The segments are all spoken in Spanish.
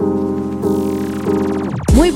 Thank you.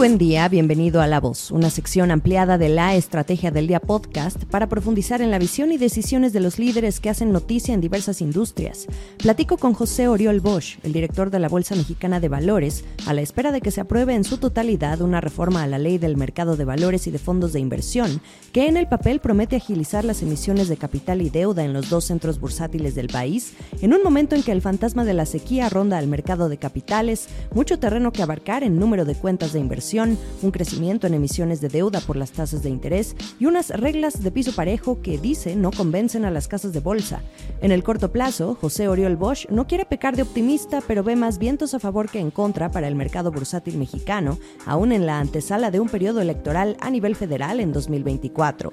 Buen día, bienvenido a La Voz, una sección ampliada de la Estrategia del Día podcast para profundizar en la visión y decisiones de los líderes que hacen noticia en diversas industrias. Platico con José Oriol Bosch, el director de la Bolsa Mexicana de Valores, a la espera de que se apruebe en su totalidad una reforma a la ley del mercado de valores y de fondos de inversión, que en el papel promete agilizar las emisiones de capital y deuda en los dos centros bursátiles del país, en un momento en que el fantasma de la sequía ronda al mercado de capitales, mucho terreno que abarcar en número de cuentas de inversión un crecimiento en emisiones de deuda por las tasas de interés y unas reglas de piso parejo que dice no convencen a las casas de bolsa. En el corto plazo, José Oriol Bosch no quiere pecar de optimista, pero ve más vientos a favor que en contra para el mercado bursátil mexicano, aún en la antesala de un periodo electoral a nivel federal en 2024.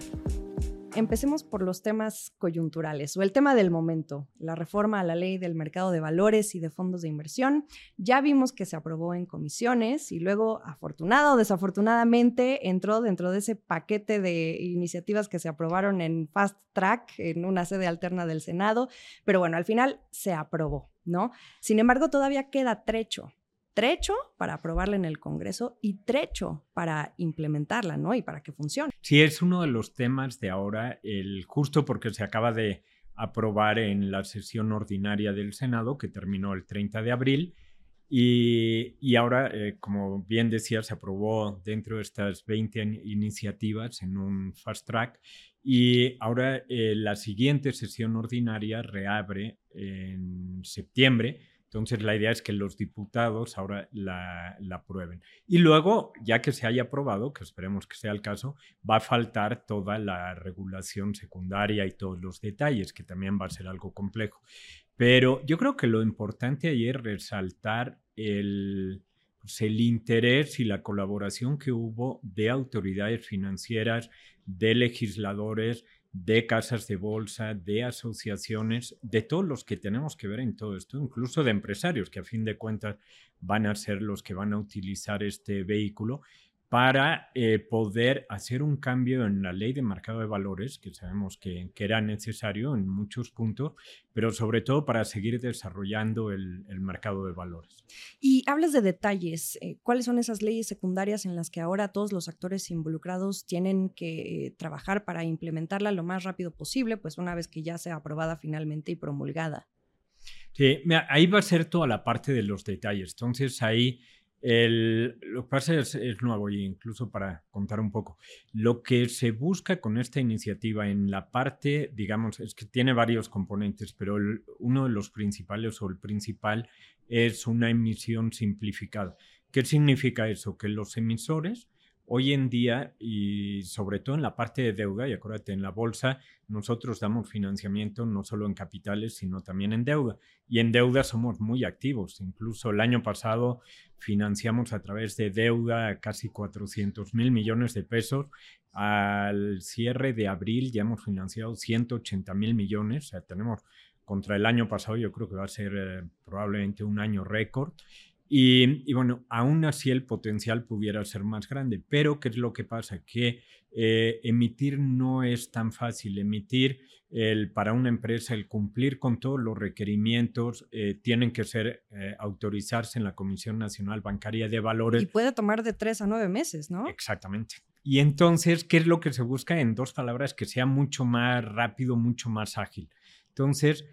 Empecemos por los temas coyunturales o el tema del momento, la reforma a la ley del mercado de valores y de fondos de inversión. Ya vimos que se aprobó en comisiones y luego, afortunada o desafortunadamente, entró dentro de ese paquete de iniciativas que se aprobaron en fast track, en una sede alterna del Senado. Pero bueno, al final se aprobó, ¿no? Sin embargo, todavía queda trecho trecho para aprobarla en el Congreso y trecho para implementarla, ¿no? Y para que funcione. Sí, es uno de los temas de ahora, el justo porque se acaba de aprobar en la sesión ordinaria del Senado, que terminó el 30 de abril, y, ahora, eh, como bien decía, se aprobó dentro de estas 20 iniciativas en un fast track, y ahora eh, la siguiente sesión ordinaria reabre en septiembre entonces, la idea es que los diputados ahora la, aprueben. Y luego, ya que se haya aprobado, que esperemos que sea el caso, va a faltar toda la regulación secundaria y todos los detalles, que también va a ser algo complejo. Pero yo creo que lo importante ahí es resaltar el, pues, el interés y la colaboración que hubo de autoridades financieras, de legisladores, de casas de bolsa, de asociaciones, de todos los que tenemos que ver en todo esto, incluso de empresarios que a fin de cuentas van a ser los que van a utilizar este vehículo para eh, poder hacer un cambio en la ley de mercado de valores, que sabemos que, era necesario en muchos puntos, pero sobre todo para seguir desarrollando el, mercado de valores. Y hablas de detalles. Eh, ¿Cuáles son esas leyes secundarias en las que ahora todos los actores involucrados tienen que eh, trabajar para implementarla lo más rápido posible, pues una vez que ya sea aprobada finalmente y promulgada? Sí, ahí va a ser toda la parte de los detalles. Entonces ahí lo que pasa es, nuevo y incluso para contar un poco, lo que se busca con esta iniciativa en la parte, digamos, es que tiene varios componentes, pero uno de los principales o el principal es una emisión simplificada. ¿Qué significa eso? Que los emisores hoy en día y sobre todo en la parte de deuda, y acuérdate, en la bolsa nosotros damos financiamiento no solo en capitales, sino también en deuda. Y en deuda somos muy activos. Incluso el año pasado financiamos a través de deuda casi 400 mil millones de pesos. Al cierre de abril ya hemos financiado 180 mil millones. O sea, tenemos contra el año pasado, yo creo que va a ser eh, probablemente un año récord. Y, bueno, aún así el potencial pudiera ser más grande, pero ¿qué es lo que pasa? Que eh, emitir no es tan fácil. Emitir el, para una empresa, el cumplir con todos los requerimientos, eh, tienen que ser eh, autorizarse en la Comisión Nacional Bancaria de Valores. Y puede tomar de tres a nueve meses, ¿no? Exactamente. Y entonces, ¿qué es lo que se busca? En dos palabras, que sea mucho más rápido, mucho más ágil. Entonces,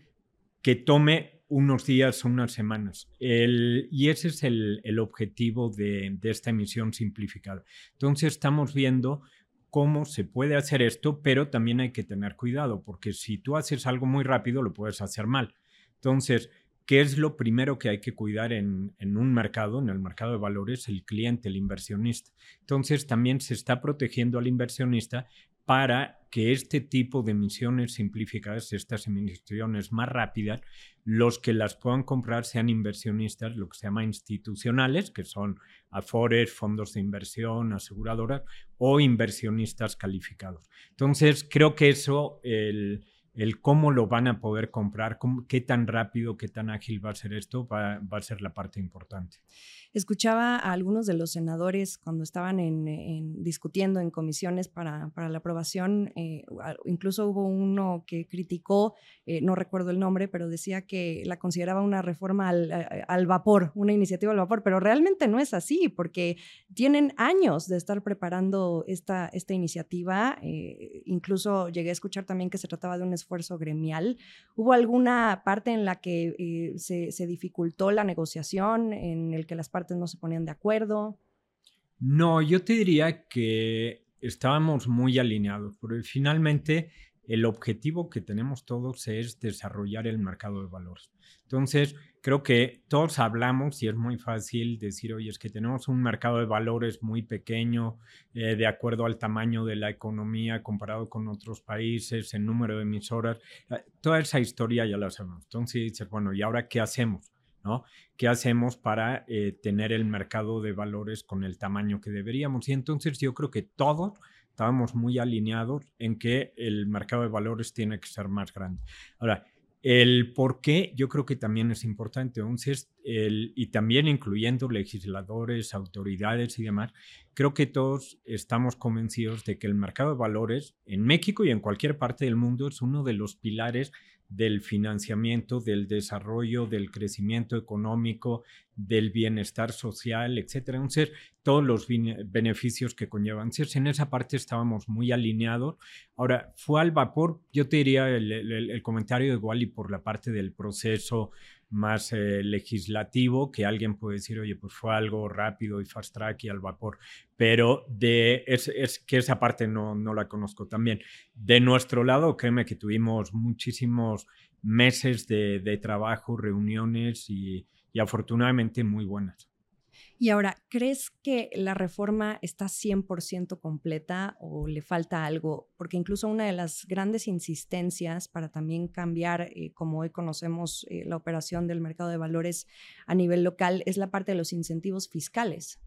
que tome unos días o unas semanas. y ese es el, objetivo de, esta emisión simplificada. Entonces estamos viendo cómo se puede hacer esto, pero también hay que tener cuidado, porque si tú haces algo muy rápido, lo puedes hacer mal. Entonces, ¿qué es lo primero que hay que cuidar en, en un mercado, en el mercado de valores? El cliente, el inversionista. Entonces, también se está protegiendo al inversionista para que este tipo de emisiones simplificadas, estas emisiones más rápidas, los que las puedan comprar sean inversionistas, lo que se llama institucionales, que son afores, fondos de inversión, aseguradoras o inversionistas calificados. Entonces, creo que eso, el, cómo lo van a poder comprar, qué tan rápido, qué tan ágil va a ser esto, va, a ser la parte importante. Escuchaba a algunos de los senadores cuando estaban en, discutiendo en comisiones para, la aprobación, eh, incluso hubo uno que criticó, eh, no recuerdo el nombre, pero decía que la consideraba una reforma al, al, vapor, una iniciativa al vapor, pero realmente no es así, porque tienen años de estar preparando esta, esta iniciativa. Eh, incluso llegué a escuchar también que se trataba de un esfuerzo gremial. ¿Hubo alguna parte en la que se, se dificultó la negociación, en el que las partes no se ponían de acuerdo? No, yo te diría que estábamos muy alineados, porque finalmente el objetivo que tenemos todos es desarrollar el mercado de valores. Entonces, creo que todos hablamos y es muy fácil decir, oye, es que tenemos un mercado de valores muy pequeño eh, de acuerdo al tamaño de la economía comparado con otros países, el número de emisoras, eh, toda esa historia ya la sabemos. Entonces, dices, bueno, ¿y ahora qué hacemos? ¿No? ¿Qué hacemos para eh, tener el mercado de valores con el tamaño que deberíamos? Y entonces yo creo que todos estábamos muy alineados en que el mercado de valores tiene que ser más grande. Ahora, el por qué yo creo que también es importante, entonces, el, y también incluyendo legisladores, autoridades y demás, creo que todos estamos convencidos de que el mercado de valores en México y en cualquier parte del mundo es uno de los pilares del financiamiento, del desarrollo, del crecimiento económico, del bienestar social, etcétera. Entonces, todos los beneficios que conllevan. Entonces, en esa parte estábamos muy alineados. Ahora, fue al vapor, yo te diría el, el comentario igual y por la parte del proceso más eh, legislativo, que alguien puede decir, oye, pues fue algo rápido y fast track y al vapor, pero de, es, es que esa parte no, no la conozco también. De nuestro lado, créeme que tuvimos muchísimos meses de, de trabajo, reuniones y, y afortunadamente muy buenas. Y ahora, ¿crees que la reforma está 100% completa o le falta algo? Porque incluso una de las grandes insistencias para también cambiar, eh, como hoy conocemos eh, la operación del mercado de valores a nivel local, es la parte de los incentivos fiscales.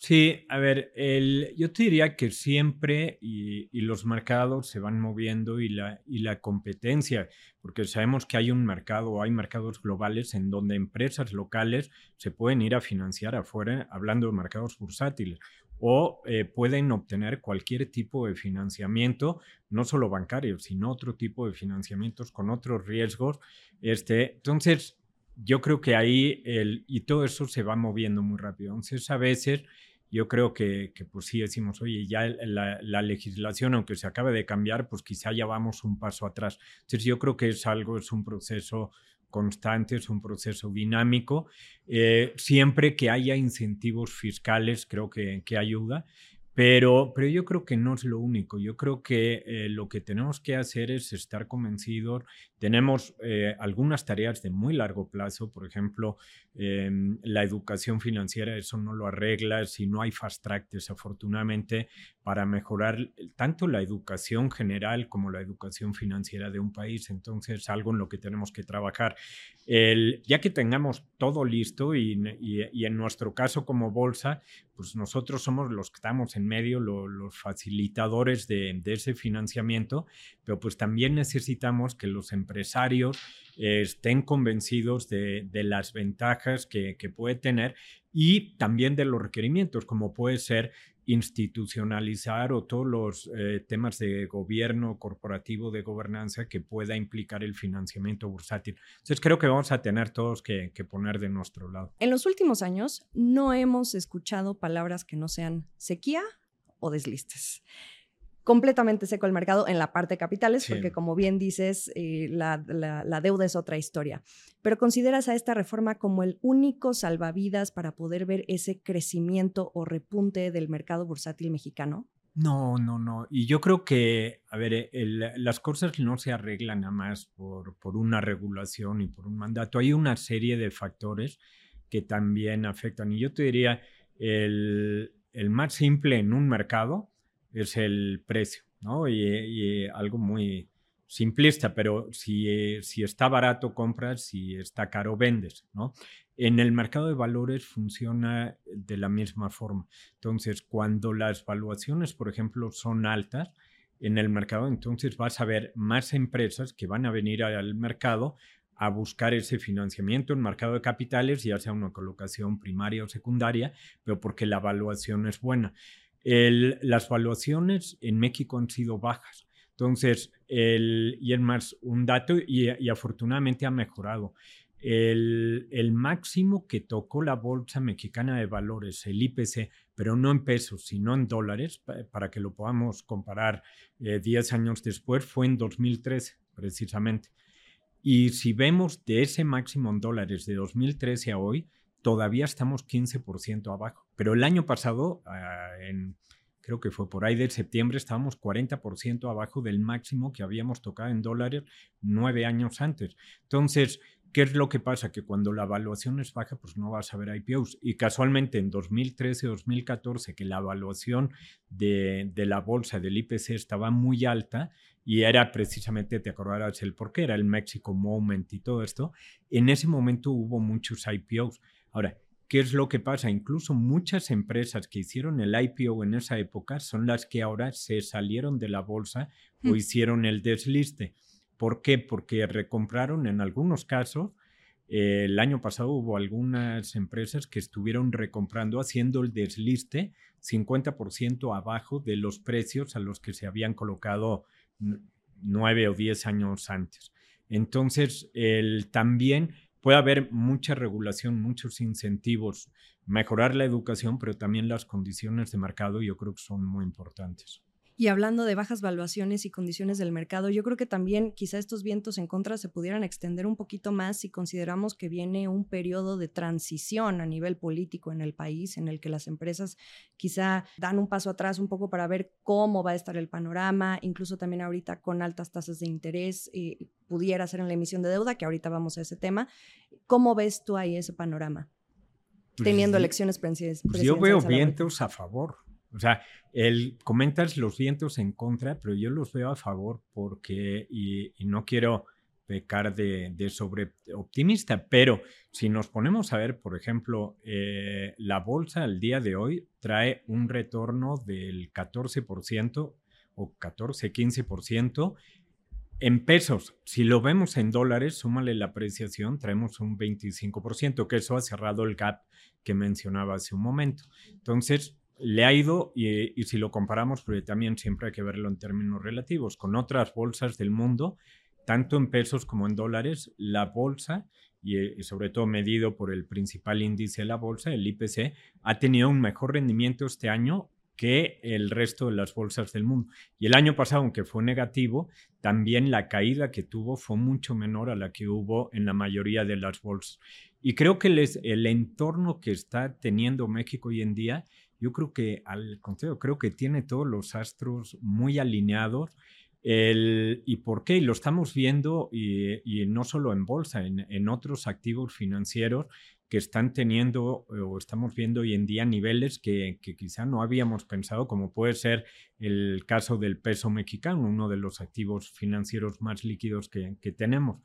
Sí, a ver, el, yo te diría que siempre y, los mercados se van moviendo y la, y la competencia, porque sabemos que hay un mercado, hay mercados globales en donde empresas locales se pueden ir a financiar afuera, hablando de mercados bursátiles, o eh, pueden obtener cualquier tipo de financiamiento, no solo bancario, sino otro tipo de financiamientos con otros riesgos. Este, entonces, yo creo que ahí el, y todo eso se va moviendo muy rápido. Entonces, a veces yo creo que, que pues sí decimos, oye, ya la, la, legislación, aunque se acabe de cambiar, pues quizá ya vamos un paso atrás. Entonces, yo creo que es algo, es un proceso constante, es un proceso dinámico. Eh, siempre que haya incentivos fiscales, creo que, que ayuda. Pero, pero yo creo que no es lo único. Yo creo que eh, lo que tenemos que hacer es estar convencidos. Tenemos eh, algunas tareas de muy largo plazo, por ejemplo, em, la educación financiera, eso no lo arregla si no hay fast track, desafortunadamente, para mejorar tanto la educación general como la educación financiera de un país. Entonces, algo en lo que tenemos que trabajar. El, ya que tengamos todo listo y, y en nuestro caso como bolsa, pues nosotros somos los que estamos en medio, los facilitadores de, ese financiamiento, pero pues también necesitamos que los empresarios eh, estén convencidos de, las ventajas que, que puede tener y también de los requerimientos, como puede ser institucionalizar o todos los eh, temas de gobierno corporativo, de gobernanza que pueda implicar el financiamiento bursátil. Entonces creo que vamos a tener todos que, que poner de nuestro lado. En los últimos años no hemos escuchado palabras que no sean sequía o deslistes completamente seco el mercado en la parte de capitales, porque como bien dices, eh, la, deuda es otra historia. Pero ¿consideras a esta reforma como el único salvavidas para poder ver ese crecimiento o repunte del mercado bursátil mexicano? No, no, no. Y yo creo que, a ver, las cosas no se arreglan nada más por, por una regulación y por un mandato. Hay una serie de factores que también afectan. Y yo te diría, el, el más simple en un mercado es el precio, ¿no? Y, algo muy simplista, pero si, si está barato compras, si está caro vendes, ¿no? En el mercado de valores funciona de la misma forma. Entonces, cuando las valuaciones, por ejemplo, son altas, en el mercado, entonces vas a ver más empresas que van a venir al mercado a buscar ese financiamiento en mercado de capitales, ya sea una colocación primaria o secundaria, pero porque la evaluación es buena. Las valuaciones en México han sido bajas. Entonces, el, y es más, un dato, y, afortunadamente ha mejorado. El, el, máximo que tocó la Bolsa Mexicana de Valores, el IPC, pero no en pesos, sino en dólares, para que lo podamos comparar 10 eh, años después, fue en 2013, precisamente. Y si vemos de ese máximo en dólares de 2013 a hoy, todavía estamos 15% abajo. Pero el año pasado, ah, en, creo que fue por ahí de septiembre, estábamos 40% abajo del máximo que habíamos tocado en dólares nueve años antes. Entonces, ¿Qué es lo que pasa? Que cuando la evaluación es baja, pues no vas a ver IPOs. Y casualmente en 2013-2014, que la evaluación de, de, la bolsa del IPC estaba muy alta, y era precisamente, te acordarás el por qué, era el Mexico Moment y todo esto, en ese momento hubo muchos IPOs. Ahora, ¿qué es lo que pasa? Incluso muchas empresas que hicieron el IPO en esa época son las que ahora se salieron de la bolsa o mm. hicieron el desliste. ¿Por qué? Porque recompraron en algunos casos. Eh, el año pasado hubo algunas empresas que estuvieron recomprando, haciendo el desliste 50% abajo de los precios a los que se habían colocado nueve o diez años antes. Entonces, el, también puede haber mucha regulación, muchos incentivos, mejorar la educación, pero también las condiciones de mercado yo creo que son muy importantes. Y hablando de bajas valuaciones y condiciones del mercado, yo creo que también quizá estos vientos en contra se pudieran extender un poquito más si consideramos que viene un periodo de transición a nivel político en el país, en el que las empresas quizá dan un paso atrás un poco para ver cómo va a estar el panorama, incluso también ahorita con altas tasas de interés, eh, pudiera ser en la emisión de deuda, que ahorita vamos a ese tema. ¿Cómo ves tú ahí ese panorama? Pues teniendo elecciones presidenciales. Pues yo veo vientos a favor. O sea, él comentas los vientos en contra, pero yo los veo a favor porque, y, no quiero pecar de, de sobre optimista, pero si nos ponemos a ver, por ejemplo, eh, la bolsa al día de hoy trae un retorno del 14% o 14-15%. En pesos, si lo vemos en dólares, súmale la apreciación, traemos un 25%, que eso ha cerrado el gap que mencionaba hace un momento. Entonces, le ha ido, y, si lo comparamos, porque también siempre hay que verlo en términos relativos, con otras bolsas del mundo, tanto en pesos como en dólares, la bolsa, y, sobre todo medido por el principal índice de la bolsa, el IPC, ha tenido un mejor rendimiento este año que el resto de las bolsas del mundo. Y el año pasado, aunque fue negativo, también la caída que tuvo fue mucho menor a la que hubo en la mayoría de las bolsas. Y creo que el entorno que está teniendo México hoy en día yo creo que al contrario, creo que tiene todos los astros muy alineados. El, ¿Y por qué? Y lo estamos viendo y, no solo en bolsa, en, otros activos financieros que están teniendo o estamos viendo hoy en día niveles que, quizá no habíamos pensado, como puede ser el caso del peso mexicano, uno de los activos financieros más líquidos que, que tenemos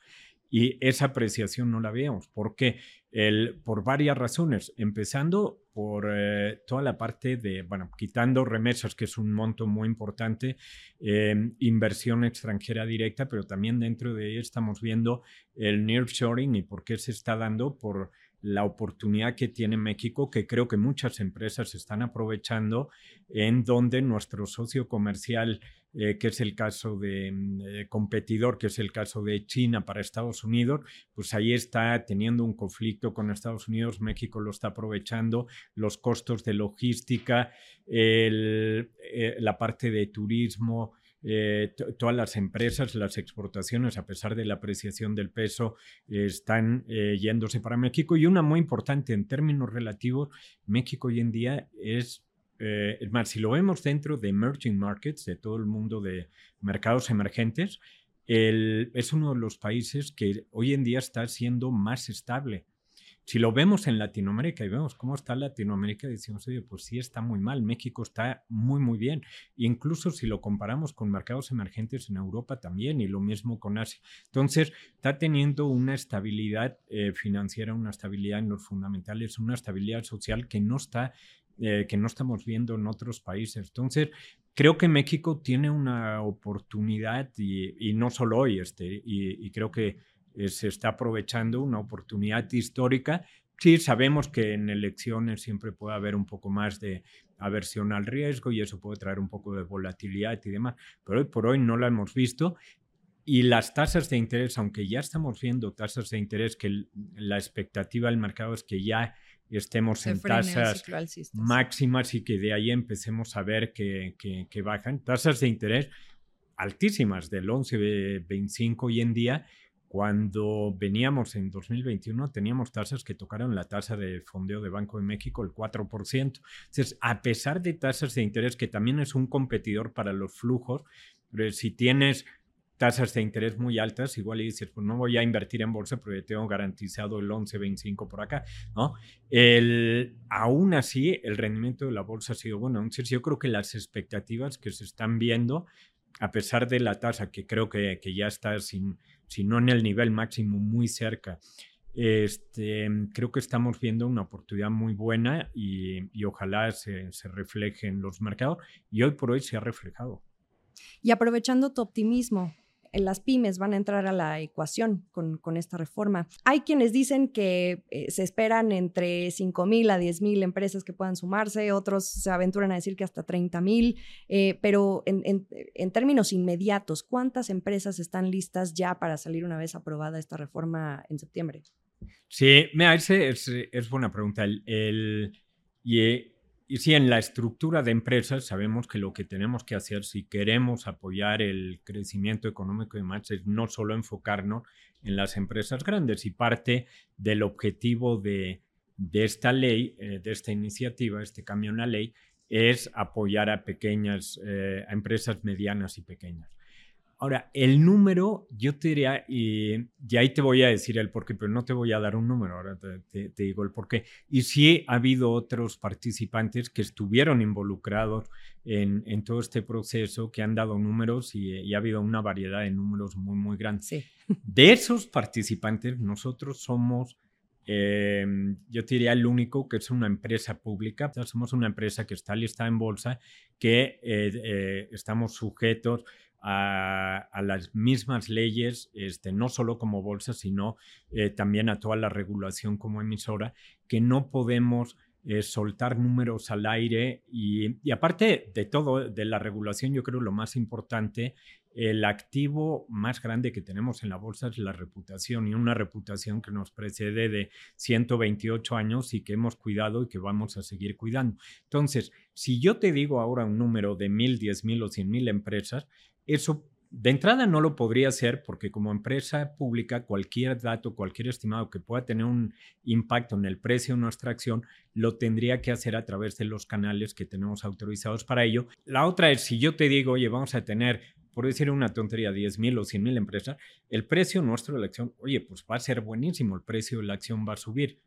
y esa apreciación no la veíamos. ¿Por qué? El, por varias razones, empezando por eh, toda la parte de, bueno, quitando remesas, que es un monto muy importante, em, inversión extranjera directa, pero también dentro de ello estamos viendo el nearshoring y por qué se está dando por la oportunidad que tiene México, que creo que muchas empresas están aprovechando, en donde nuestro socio comercial eh, que es el caso de mm, eh, competidor, que es el caso de China para Estados Unidos, pues ahí está teniendo un conflicto con Estados Unidos, México lo está aprovechando, los costos de logística, eh, la parte de turismo, todas las empresas, las exportaciones, a pesar de la apreciación del peso, están yéndose para México. Y una muy importante en términos relativos, México hoy en día es eh, es más, si lo vemos dentro de emerging markets, de todo el mundo de mercados emergentes, es uno de los países que hoy en día está siendo más estable. Si lo vemos en Latinoamérica y vemos cómo está Latinoamérica, decimos, oye, pues sí está muy mal, México está muy, muy bien. Incluso si lo comparamos con mercados emergentes en Europa también y lo mismo con Asia. Entonces, está teniendo una estabilidad eh, financiera, una estabilidad en los fundamentales, una estabilidad social que no está eh, que no estamos viendo en otros países. Entonces, creo que México tiene una oportunidad y, no solo hoy, este, y, creo que eh, se está aprovechando una oportunidad histórica. Sí, sabemos que en elecciones siempre puede haber un poco más de aversión al riesgo y eso puede traer un poco de volatilidad y demás, pero hoy por hoy no la hemos visto. Y las tasas de interés, aunque ya estamos viendo tasas de interés que la expectativa del mercado es que ya estemos en tasas máximas y que de ahí empecemos a ver que, que, bajan. Tasas de interés altísimas, del 11, 25 hoy en día. Cuando veníamos en 2021 teníamos tasas que tocaron la tasa de fondeo de Banco de México, el 4%. Entonces, a pesar de tasas de interés, que también es un competidor para los flujos, si tienes tasas de interés muy altas, igual y dices, pues no voy a invertir en bolsa porque tengo garantizado el 11, 25 por acá, ¿no? El, aún así, el rendimiento de la bolsa ha sido bueno. Entonces, yo creo que las expectativas que se están viendo, a pesar de la tasa que creo que, que ya está, sin, si no en el nivel máximo, muy cerca, este, creo que estamos viendo una oportunidad muy buena y, y ojalá se, se refleje en los mercados y hoy por hoy se ha reflejado. Y aprovechando tu optimismo, las pymes van a entrar a la ecuación con, esta reforma. Hay quienes dicen que eh, se esperan entre 5 mil a 10 mil empresas que puedan sumarse, otros se aventuran a decir que hasta 30 mil, eh, pero en, términos inmediatos, ¿cuántas empresas están listas ya para salir una vez aprobada esta reforma en septiembre? Sí, ese es, es buena pregunta. Y eh, y sí, en la estructura de empresas sabemos que lo que tenemos que hacer si queremos apoyar el crecimiento económico y demás es no solo enfocarnos en las empresas grandes y parte del objetivo de, esta ley, eh, de esta iniciativa, este cambio en la ley, es apoyar a pequeñas, eh, a empresas medianas y pequeñas. Ahora, el número, yo te diría, y, ahí te voy a decir el porqué, pero no te voy a dar un número, ahora te, digo el porqué. Y sí ha habido otros participantes que estuvieron involucrados en, todo este proceso, que han dado números y, ha habido una variedad de números muy, muy grandes. De esos participantes, nosotros somos... Eh, yo te diría el único que es una empresa pública. somos una empresa que está lista en bolsa, que eh, eh, estamos sujetos a, las mismas leyes, este, no solo como bolsa, sino eh, también a toda la regulación como emisora, que no podemos eh, soltar números al aire y, y, aparte de todo, de la regulación, yo creo lo más importante, el activo más grande que tenemos en la bolsa es la reputación y una reputación que nos precede de 128 años y que hemos cuidado y que vamos a seguir cuidando. Entonces, si yo te digo ahora un número de mil, diez mil o cien mil empresas, eso de entrada no lo podría hacer porque como empresa pública cualquier dato, cualquier estimado que pueda tener un impacto en el precio de nuestra acción, lo tendría que hacer a través de los canales que tenemos autorizados para ello. La otra es, si yo te digo, oye, vamos a tener, por decir una tontería, 10 mil o 100 mil empresas, el precio nuestro de la acción, oye, pues va a ser buenísimo, el precio de la acción va a subir.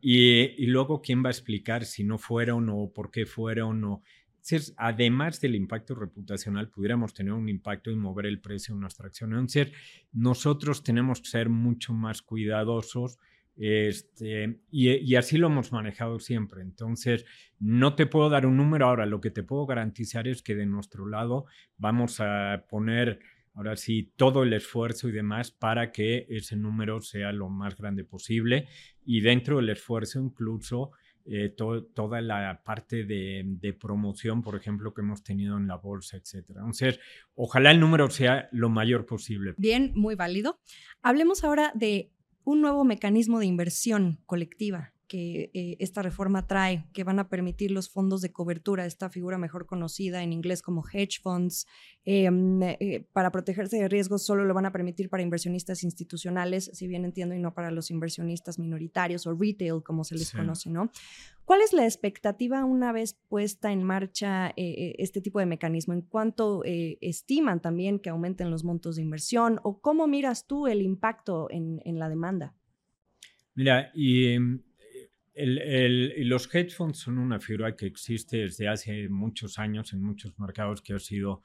Y, y luego, ¿quién va a explicar si no fueron o por qué fueron o entonces, además del impacto reputacional, pudiéramos tener un impacto en mover el precio de nuestra acción. Entonces, nosotros tenemos que ser mucho más cuidadosos este, y, así lo hemos manejado siempre. Entonces, no te puedo dar un número ahora. Lo que te puedo garantizar es que de nuestro lado vamos a poner, ahora sí, todo el esfuerzo y demás para que ese número sea lo más grande posible. Y dentro del esfuerzo, incluso eh, toda la parte de, promoción, por ejemplo, que hemos tenido en la bolsa, etcétera. Entonces, ojalá el número sea lo mayor posible. Bien, muy válido. Hablemos ahora de un nuevo mecanismo de inversión colectiva que eh, esta reforma trae, que van a permitir los fondos de cobertura, esta figura mejor conocida en inglés como hedge funds, em, eh, para protegerse de riesgos solo lo van a permitir para inversionistas institucionales, si bien entiendo, y no para los inversionistas minoritarios o retail, como se les conoce, ¿no? ¿Cuál es la expectativa una vez puesta en marcha eh, este tipo de mecanismo? ¿En cuánto estiman también que aumenten los montos de inversión? ¿O cómo miras tú el impacto en la demanda? Mira, y los hedge funds son una figura que existe desde hace muchos años en muchos mercados que ha sido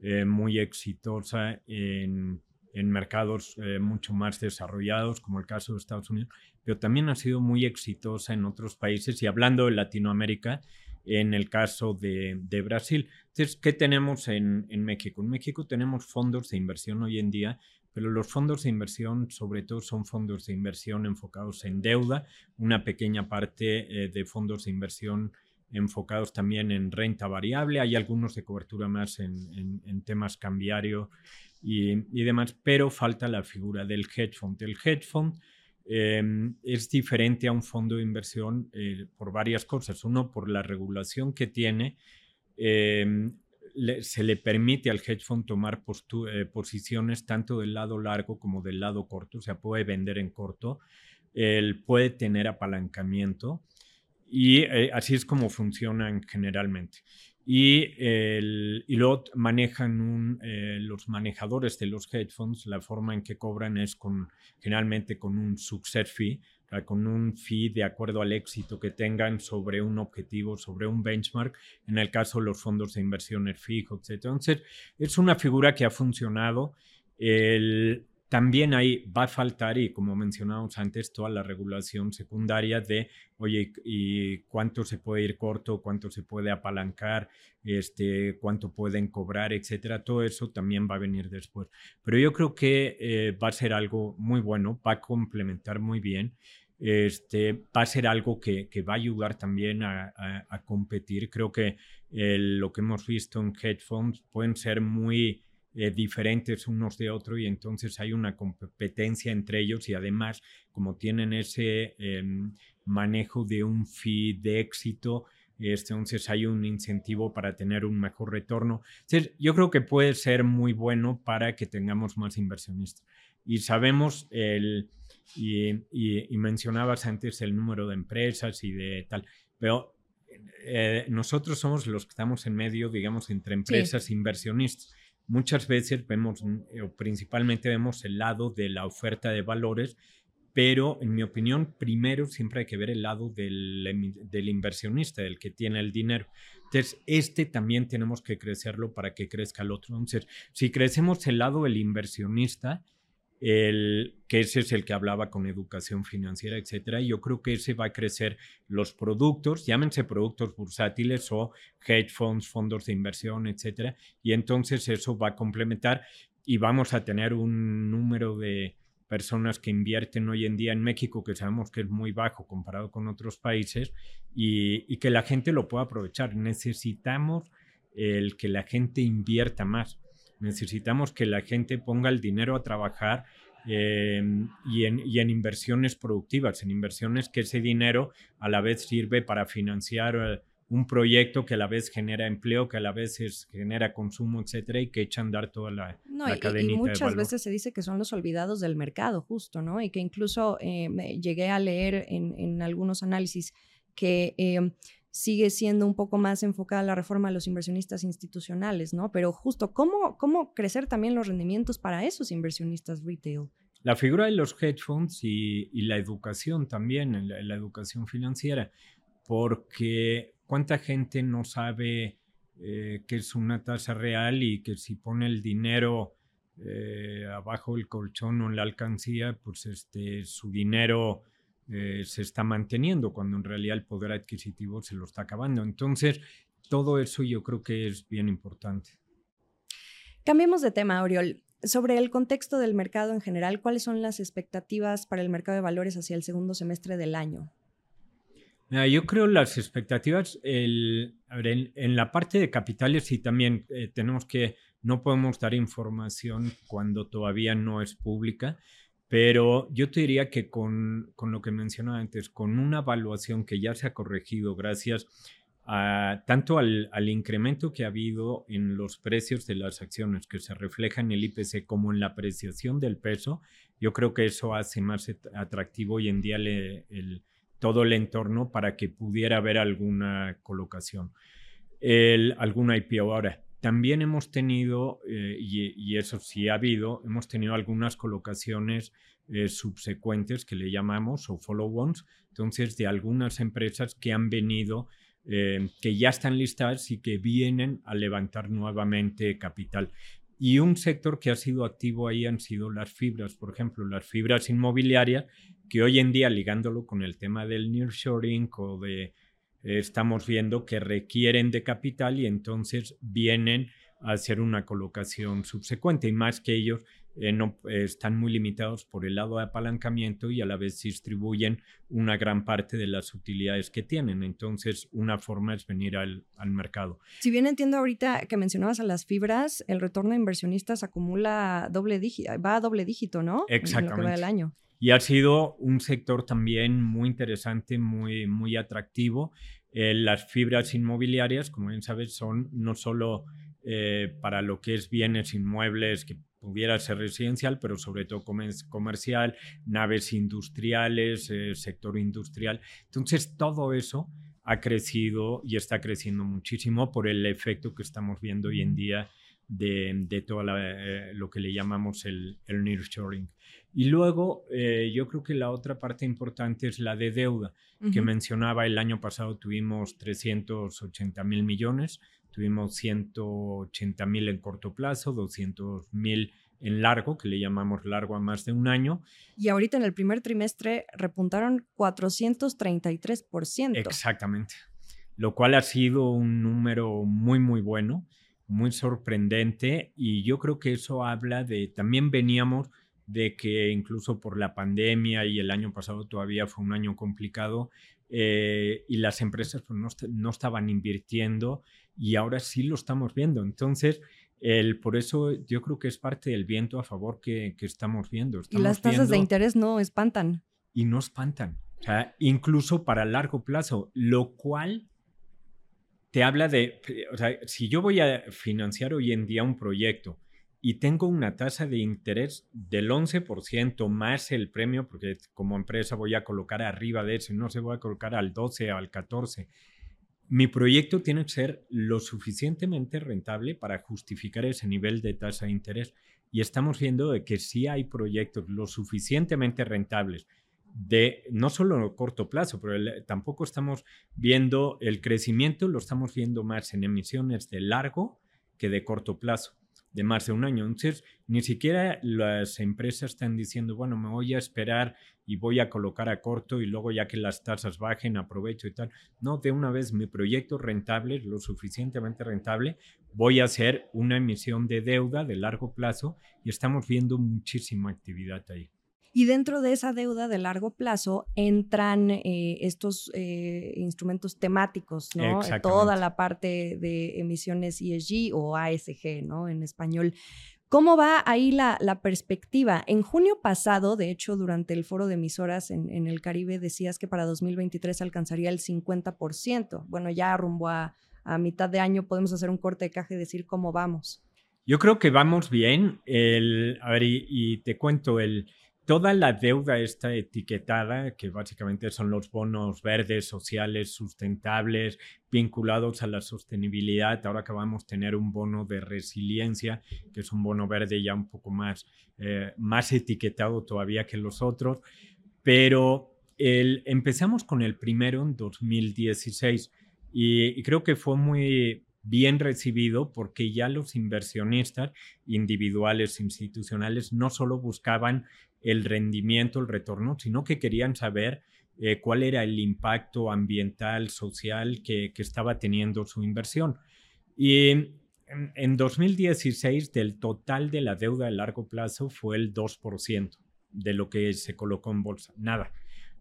eh, muy exitosa en, mercados eh, mucho más desarrollados, como el caso de Estados Unidos, pero también ha sido muy exitosa en otros países y hablando de Latinoamérica, en el caso de, Brasil. Entonces, ¿qué tenemos en, en México? En México tenemos fondos de inversión hoy en día pero los fondos de inversión sobre todo son fondos de inversión enfocados en deuda, una pequeña parte eh, de fondos de inversión enfocados también en renta variable, hay algunos de cobertura más en, temas cambiario y, demás, pero falta la figura del hedge fund. El hedge fund em, es diferente a un fondo de inversión eh, por varias cosas. Uno, por la regulación que tiene. Se le permite al hedge fund tomar eh, posiciones tanto del lado largo como del lado corto, o sea, puede vender en corto, él puede tener apalancamiento y eh, así es como funcionan generalmente. Y, el, y luego manejan eh, los manejadores de los hedge funds, la forma en que cobran es con, generalmente con un success fee, con un fee de acuerdo al éxito que tengan sobre un objetivo, sobre un benchmark, en el caso de los fondos de inversiones fijos, etc. Entonces, es una figura que ha funcionado. El, también ahí va a faltar, y como mencionábamos antes, toda la regulación secundaria de, oye, y cuánto se puede ir corto, cuánto se puede apalancar, este, cuánto pueden cobrar, etcétera. Todo eso también va a venir después. Pero yo creo que eh, va a ser algo muy bueno, va a complementar muy bien. Este, va a ser algo que, va a ayudar también a, competir. Creo que lo que hemos visto en hedge funds pueden ser muy eh, diferentes unos de otros y entonces hay una competencia entre ellos y además como tienen ese em, manejo de un fee de éxito, este, entonces hay un incentivo para tener un mejor retorno. Entonces, yo creo que puede ser muy bueno para que tengamos más inversionistas. Y sabemos el, y, y, mencionabas antes el número de empresas y de tal, pero eh, nosotros somos los que estamos en medio, digamos, entre empresas e inversionistas muchas veces vemos, mm, o principalmente vemos el lado de la oferta de valores, pero en mi opinión, primero siempre hay que ver el lado del, del, inversionista, del que tiene el dinero. Entonces, este también tenemos que crecerlo para que crezca el otro. Entonces, si crecemos el lado del inversionista, el, que ese es el que hablaba con educación financiera, etcétera. Yo creo que ese va a crecer los productos, llámense productos bursátiles o hedge funds, fondos de inversión, etcétera. Y entonces eso va a complementar y vamos a tener un número de personas que invierten hoy en día en México, que sabemos que es muy bajo comparado con otros países, y, y que la gente lo pueda aprovechar. Necesitamos el que la gente invierta más Necesitamos que la gente ponga el dinero a trabajar em, y, en, inversiones productivas, en inversiones que ese dinero a la vez sirve para financiar eh, un proyecto que a la vez genera empleo, que a la vez genera consumo, etcétera, y que echa a andar toda la, no, y, muchas veces se dice que son los olvidados del mercado, justo, ¿no? Y que incluso eh, llegué a leer en, en algunos análisis que em, sigue siendo un poco más enfocada la reforma a los inversionistas institucionales, ¿no? Pero justo, ¿cómo, cómo crecer también los rendimientos para esos inversionistas retail? La figura de los hedge funds y, la educación también, la, educación financiera, porque cuánta gente no sabe eh, qué es una tasa real y que si pone el dinero eh, abajo del colchón o en la alcancía, pues este, su dinero eh, se está manteniendo, cuando en realidad el poder adquisitivo se lo está acabando. Entonces, todo eso yo creo que es bien importante. Cambiemos de tema, Oriol. Sobre el contexto del mercado en general, ¿cuáles son las expectativas para el mercado de valores hacia el segundo semestre del año? yo creo las expectativas, en, la parte de capitales y también eh, tenemos que, no podemos dar información cuando todavía no es pública, pero yo te diría que con, con lo que mencionaba antes, con una evaluación que ya se ha corregido gracias a, tanto al, al, incremento que ha habido en los precios de las acciones que se refleja en el IPC como en la apreciación del peso, yo creo que eso hace más atractivo hoy en día el, todo el entorno para que pudiera haber alguna colocación, el, alguna IPO. Ahora, también hemos tenido, eh, y, eso sí ha habido, hemos tenido algunas colocaciones eh, subsecuentes que le llamamos o follow-ons, entonces de algunas empresas que han venido, eh, que ya están listadas y que vienen a levantar nuevamente capital. Y un sector que ha sido activo ahí han sido las fibras, por ejemplo, las fibras inmobiliarias, que hoy en día ligándolo con el tema del nearshoring o de estamos viendo que requieren de capital y entonces vienen a hacer una colocación subsecuente y más que ellos eh, no, eh, están muy limitados por el lado de apalancamiento y a la vez distribuyen una gran parte de las utilidades que tienen. Entonces, una forma es venir al, mercado. Si bien entiendo ahorita que mencionabas a las fibras, el retorno de inversionistas acumula doble dígito, va a doble dígito, ¿no? Exactamente. En año. Y ha sido un sector también muy interesante, muy, muy atractivo. Eh, las fibras inmobiliarias, como bien sabes, son no solo para lo que es bienes inmuebles que pudiera ser residencial, pero sobre todo comercial, naves industriales, eh, sector industrial. Entonces, todo eso ha crecido y está creciendo muchísimo por el efecto que estamos viendo hoy en día de, de todo eh, lo que le llamamos el, el nearshoring. Y luego, eh, yo creo que la otra parte importante es la de deuda, que mencionaba el año pasado tuvimos 380 mil millones, Tuvimos 180 mil en corto plazo, 200 mil en largo, que le llamamos largo a más de un año. Y ahorita en el primer trimestre repuntaron 433%. Exactamente. Lo cual ha sido un número muy, muy bueno, muy sorprendente. Y yo creo que eso habla de, también veníamos de que incluso por la pandemia y el año pasado todavía fue un año complicado eh, y las empresas pues, no, no estaban invirtiendo y ahora sí lo estamos viendo. Entonces, el, por eso yo creo que es parte del viento a favor que, que estamos viendo. y las tasas de interés no espantan. Y no espantan. O sea, incluso para largo plazo, lo cual te habla de, o sea, si yo voy a financiar hoy en día un proyecto y tengo una tasa de interés del 11% más el premio, porque como empresa voy a colocar arriba de eso, no se voy a colocar al 12 o al 14 mi proyecto tiene que ser lo suficientemente rentable para justificar ese nivel de tasa de interés. Y estamos viendo que si hay proyectos lo suficientemente rentables no solo a corto plazo, pero tampoco estamos viendo el crecimiento, lo estamos viendo más en emisiones de largo que de corto plazo de más de un año. Entonces, ni siquiera las empresas están diciendo, bueno, me voy a esperar y voy a colocar a corto y luego ya que las tasas bajen, aprovecho y tal. No, de una vez mi proyecto rentable, lo suficientemente rentable, voy a hacer una emisión de deuda de largo plazo y estamos viendo muchísima actividad ahí. Y dentro de esa deuda de largo plazo entran eh, estos eh, instrumentos temáticos, ¿no? Toda la parte de emisiones ESG o ASG, ¿no? En español. ¿Cómo va ahí la, perspectiva? En junio pasado, de hecho, durante el foro de emisoras en, en, el Caribe, decías que para 2023 alcanzaría el 50%. Bueno, ya rumbo a, a mitad de año podemos hacer un corte de caja y decir cómo vamos. Yo creo que vamos bien. El, a ver, y te cuento, el, toda la deuda está etiquetada, que básicamente son los bonos verdes, sociales, sustentables, vinculados a la sostenibilidad. Ahora acabamos de tener un bono de resiliencia, que es un bono verde ya un poco más, eh, más etiquetado todavía que los otros. Pero empezamos con el primero en 2016 y creo que fue muy bien recibido porque ya los inversionistas individuales, institucionales, no solo buscaban el rendimiento, el retorno, sino que querían saber eh, cuál era el impacto ambiental, social que, estaba teniendo su inversión. Y en, en, 2016, del total de la deuda de largo plazo fue el 2% de lo que se colocó en bolsa. Nada.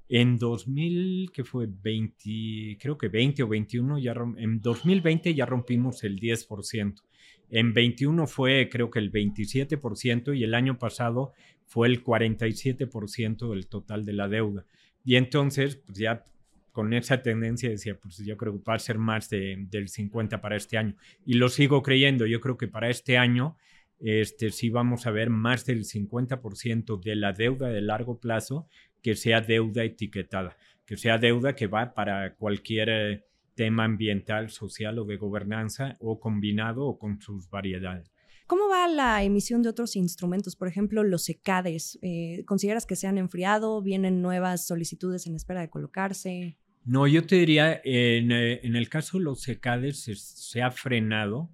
En 2000, que fue 20, creo que 20 o 21, ya en 2020 ya rompimos el 10%. En 21 fue creo que el 27% y el año pasado fue el 47% del total de la deuda. Y entonces, pues ya con esa tendencia decía, pues yo creo que va a ser más de, del 50 para este año. Y lo sigo creyendo, yo creo que para este año este, sí vamos a ver más del 50% de la deuda de largo plazo que sea deuda etiquetada, que sea deuda que va para cualquier eh, tema ambiental, social o de gobernanza o combinado o con sus variedades. ¿Cómo va la emisión de otros instrumentos? Por ejemplo, los secades. Eh, ¿Consideras que se han enfriado? ¿Vienen nuevas solicitudes en espera de colocarse? No, yo te diría, en, eh, el caso de los secades se, ha frenado.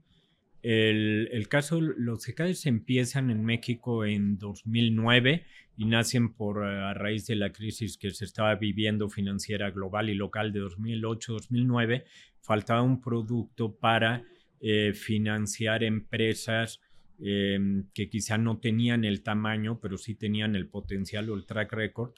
El, el, caso, los secades empiezan en México en 2009 y nacen por eh, a raíz de la crisis que se estaba viviendo financiera global y local de 2008-2009. Faltaba un producto para eh, financiar empresas em, que quizá no tenían el tamaño, pero sí tenían el potencial o el track record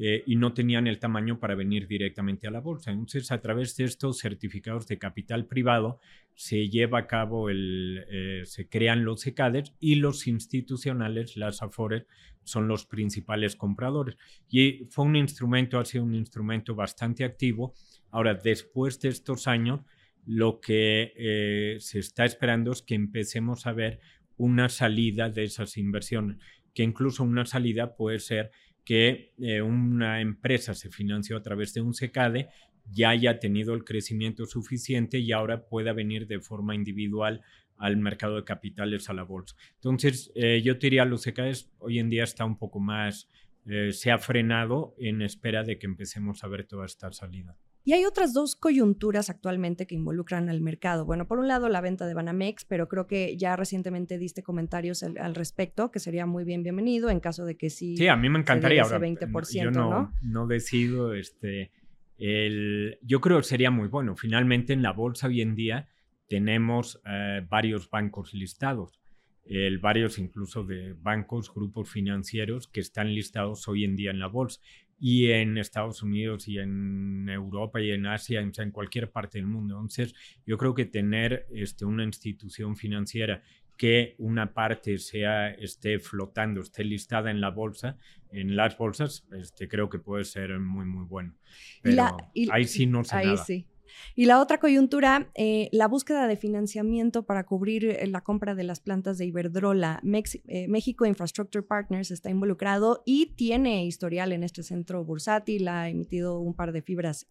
eh, y no tenían el tamaño para venir directamente a la bolsa. Entonces, a través de estos certificados de capital privado, se lleva a cabo el, eh, se crean los ECADES y los institucionales, las AFORES, son los principales compradores. Y fue un instrumento, ha sido un instrumento bastante activo. Ahora, después de estos años, lo que eh, se está esperando es que empecemos a ver una salida de esas inversiones, que incluso una salida puede ser que eh, una empresa se financió a través de un SECADE, ya haya tenido el crecimiento suficiente y ahora pueda venir de forma individual al mercado de capitales, a la bolsa. Entonces, eh, yo diría, los SECADES hoy en día está un poco más, eh, se ha frenado en espera de que empecemos a ver toda esta salida. Y hay otras dos coyunturas actualmente que involucran al mercado. Bueno, por un lado la venta de Banamex, pero creo que ya recientemente diste comentarios al, respecto, que sería muy bien bienvenido en caso de que sí. Sí, a mí me encantaría. Ese 20%, yo no, no, decido, este, el, yo creo que sería muy bueno. Finalmente en la bolsa hoy en día tenemos eh, varios bancos listados. El, varios incluso de bancos, grupos financieros que están listados hoy en día en la bolsa y en Estados Unidos y en Europa y en Asia, en, cualquier parte del mundo. Entonces, yo creo que tener este, una institución financiera que una parte sea esté flotando, esté listada en la bolsa, en las bolsas, este, creo que puede ser muy, muy bueno. Pero ahí sí no sé ahí Sí. Y la otra coyuntura, eh, la búsqueda de financiamiento para cubrir eh, la compra de las plantas de Iberdrola. Eh, México Infrastructure Partners está involucrado y tiene historial en este centro bursátil, ha emitido un par de fibras.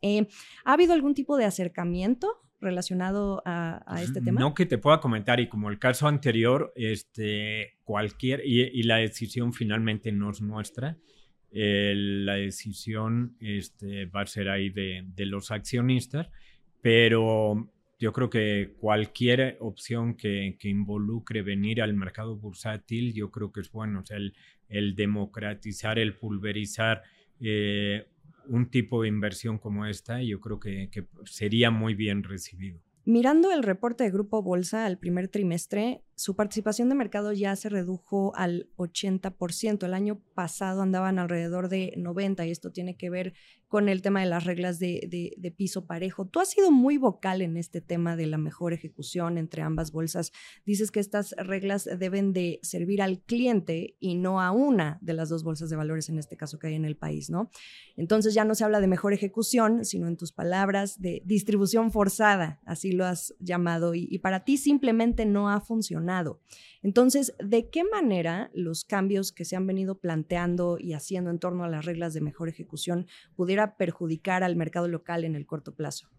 ¿Ha habido algún tipo de acercamiento relacionado a, este tema? No que te pueda comentar, y como el caso anterior, este, cualquier, y, la decisión finalmente no es nuestra, la decisión este, va a ser ahí de, de los accionistas pero yo creo que cualquier opción que, involucre venir al mercado bursátil, yo creo que es bueno. O sea, el, democratizar, el pulverizar eh, un tipo de inversión como esta, yo creo que sería muy bien recibido. Mirando el reporte de Grupo Bolsa al primer trimestre, su participación de mercado ya se redujo al 80%. El año pasado andaban alrededor de 90% y esto tiene que ver con el tema de las reglas de, piso parejo. Tú has sido muy vocal en este tema de la mejor ejecución entre ambas bolsas. Dices que estas reglas deben de servir al cliente y no a una de las dos bolsas de valores, en este caso que hay en el país, ¿no? Entonces ya no se habla de mejor ejecución, sino en tus palabras de distribución forzada, así lo has llamado, y para ti simplemente no ha funcionado entonces, ¿de qué manera los cambios que se han venido planteando y haciendo en torno a las reglas de mejor ejecución pudiera perjudicar al mercado local en el corto plazo?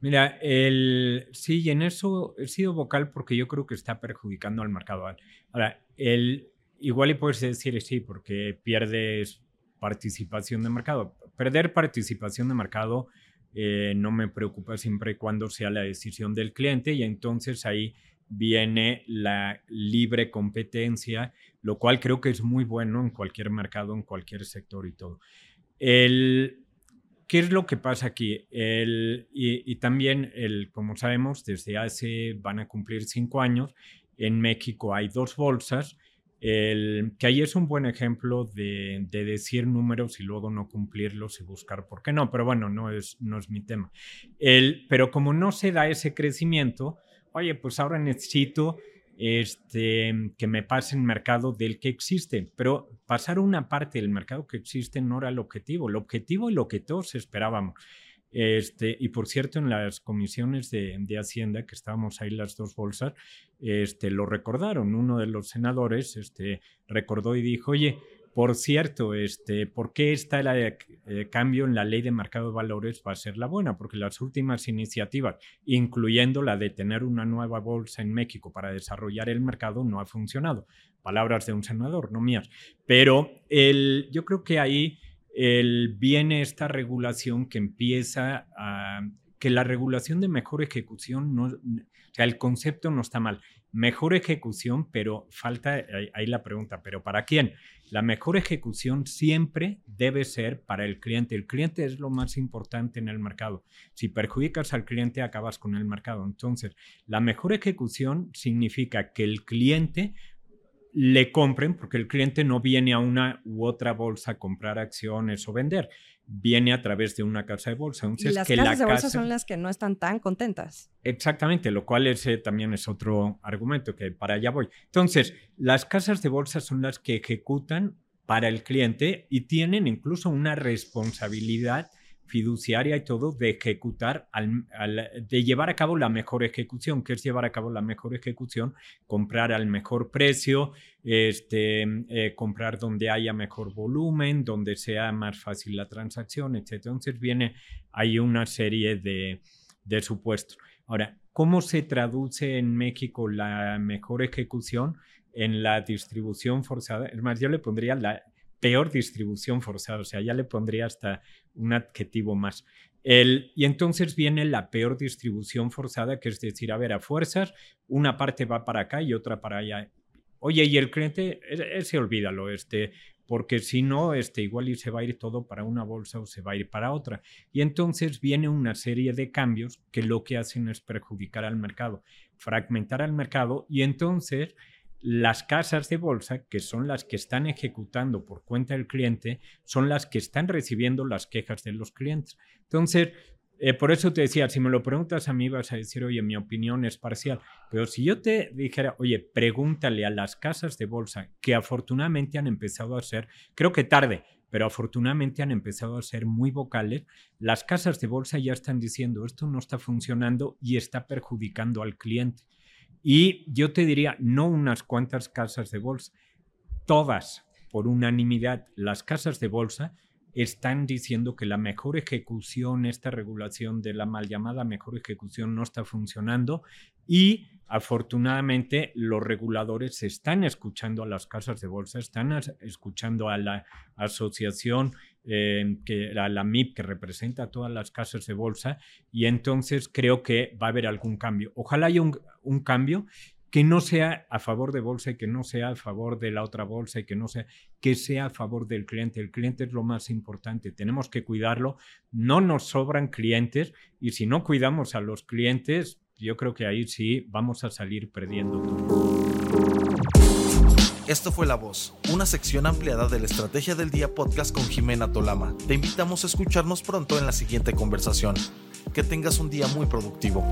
Mira, el, sí, en eso he sido vocal porque yo creo que está perjudicando al mercado. Ahora, el, igual y puedes decir sí, porque pierdes participación de mercado. Perder participación de mercado eh, no me preocupa siempre cuando sea la decisión del cliente y entonces ahí viene la libre competencia, lo cual creo que es muy bueno en cualquier mercado, en cualquier sector y todo. El, ¿Qué es lo que pasa aquí? El, y, también, el, como sabemos, desde hace, van a cumplir cinco años, en México hay dos bolsas, el, que ahí es un buen ejemplo de, de, decir números y luego no cumplirlos y buscar por qué no, pero bueno, no es, no es mi tema. El, pero como no se da ese crecimiento, oye, pues ahora necesito este, que me pase el mercado del que existe, pero pasar una parte del mercado que existe no era el objetivo, el objetivo y lo que todos esperábamos. Este, y por cierto, en las comisiones de, de, Hacienda, que estábamos ahí las dos bolsas, este, lo recordaron. Uno de los senadores este, recordó y dijo, oye, por cierto, este, ¿por qué está el eh, cambio en la ley de mercado de valores va a ser la buena? Porque las últimas iniciativas, incluyendo la de tener una nueva bolsa en México para desarrollar el mercado, no ha funcionado. Palabras de un senador, no mías. Pero el, yo creo que ahí el, viene esta regulación que empieza a que la regulación de mejor ejecución no, o sea, el concepto no está mal. Mejor ejecución, pero falta ahí la pregunta, ¿pero para quién? La mejor ejecución siempre debe ser para el cliente. El cliente es lo más importante en el mercado. Si perjudicas al cliente, acabas con el mercado. Entonces, la mejor ejecución significa que el cliente le compren, porque el cliente no viene a una u otra bolsa a comprar acciones o vender viene a través de una casa de bolsa. y las casas de bolsa son las que no están tan contentas. Exactamente, lo cual ese también es otro argumento que para allá voy. Entonces, las casas de bolsa son las que ejecutan para el cliente y tienen incluso una responsabilidad fiduciaria y todo de ejecutar, de llevar a cabo la mejor ejecución. ¿Qué es llevar a cabo la mejor ejecución? Comprar al mejor precio, este, eh, comprar donde haya mejor volumen, donde sea más fácil la transacción, etc. Entonces viene, hay una serie de, de supuestos. Ahora, ¿cómo se traduce en México la mejor ejecución? En la distribución forzada, es más, yo le pondría la peor distribución forzada, o sea, ya le pondría hasta un adjetivo más. El, y entonces viene la peor distribución forzada, que es decir, a ver, a fuerzas, una parte va para acá y otra para allá. Oye, y el cliente, ese olvídalo, este, porque si no, este, igual y se va a ir todo para una bolsa o se va a ir para otra. Y entonces viene una serie de cambios que lo que hacen es perjudicar al mercado, fragmentar al mercado y entonces las casas de bolsa, que son las que están ejecutando por cuenta del cliente, son las que están recibiendo las quejas de los clientes. Entonces, eh, por eso te decía, si me lo preguntas a mí vas a decir, oye, mi opinión es parcial. Pero si yo te dijera, oye, pregúntale a las casas de bolsa que afortunadamente han empezado a ser, creo que tarde, pero afortunadamente han empezado a ser muy vocales, las casas de bolsa ya están diciendo, esto no está funcionando y está perjudicando al cliente. Y yo te diría, no unas cuantas casas de bolsa, todas, por unanimidad, las casas de bolsa están diciendo que la mejor ejecución, esta regulación de la mal llamada mejor ejecución no está funcionando y afortunadamente los reguladores están escuchando a las casas de bolsa, están escuchando a la asociación, eh, que, a la MIP que representa todas las casas de bolsa y entonces creo que va a haber algún cambio. Ojalá haya un, un cambio que no sea a favor de bolsa y que no sea a favor de la otra bolsa y que no sea, que sea a favor del cliente. El cliente es lo más importante, tenemos que cuidarlo, no nos sobran clientes y si no cuidamos a los clientes, yo creo que ahí sí vamos a salir perdiendo Esto fue La Voz, una sección ampliada de la Estrategia del Día podcast con Jimena Tolama. Te invitamos a escucharnos pronto en la siguiente conversación. Que tengas un día muy productivo.